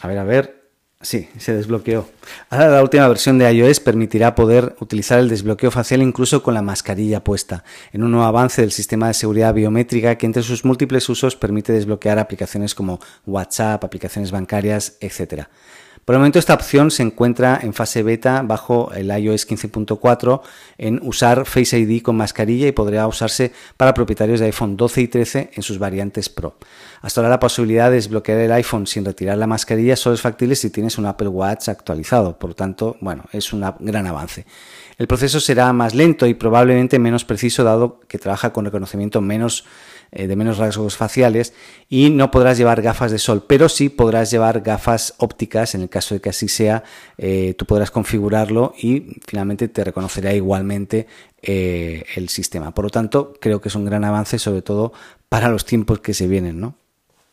A ver, a ver. Sí, se desbloqueó. Ahora la última versión de iOS permitirá poder utilizar el desbloqueo facial incluso con la mascarilla puesta, en un nuevo avance del sistema de seguridad biométrica que entre sus múltiples usos permite desbloquear aplicaciones como WhatsApp, aplicaciones bancarias, etc. Por el momento esta opción se encuentra en fase beta bajo el iOS 15.4 en usar Face ID con mascarilla y podría usarse para propietarios de iPhone 12 y 13 en sus variantes Pro. Hasta ahora la posibilidad de desbloquear el iPhone sin retirar la mascarilla solo es factible si tienes un Apple Watch actualizado, por lo tanto, bueno, es un gran avance. El proceso será más lento y probablemente menos preciso dado que trabaja con reconocimiento menos eh, de menos rasgos faciales y no podrás llevar gafas de sol, pero sí podrás llevar gafas ópticas en el caso de que así sea, eh, tú podrás configurarlo y finalmente te reconocerá igualmente eh, el sistema. Por lo tanto, creo que es un gran avance, sobre todo para los tiempos que se vienen, ¿no?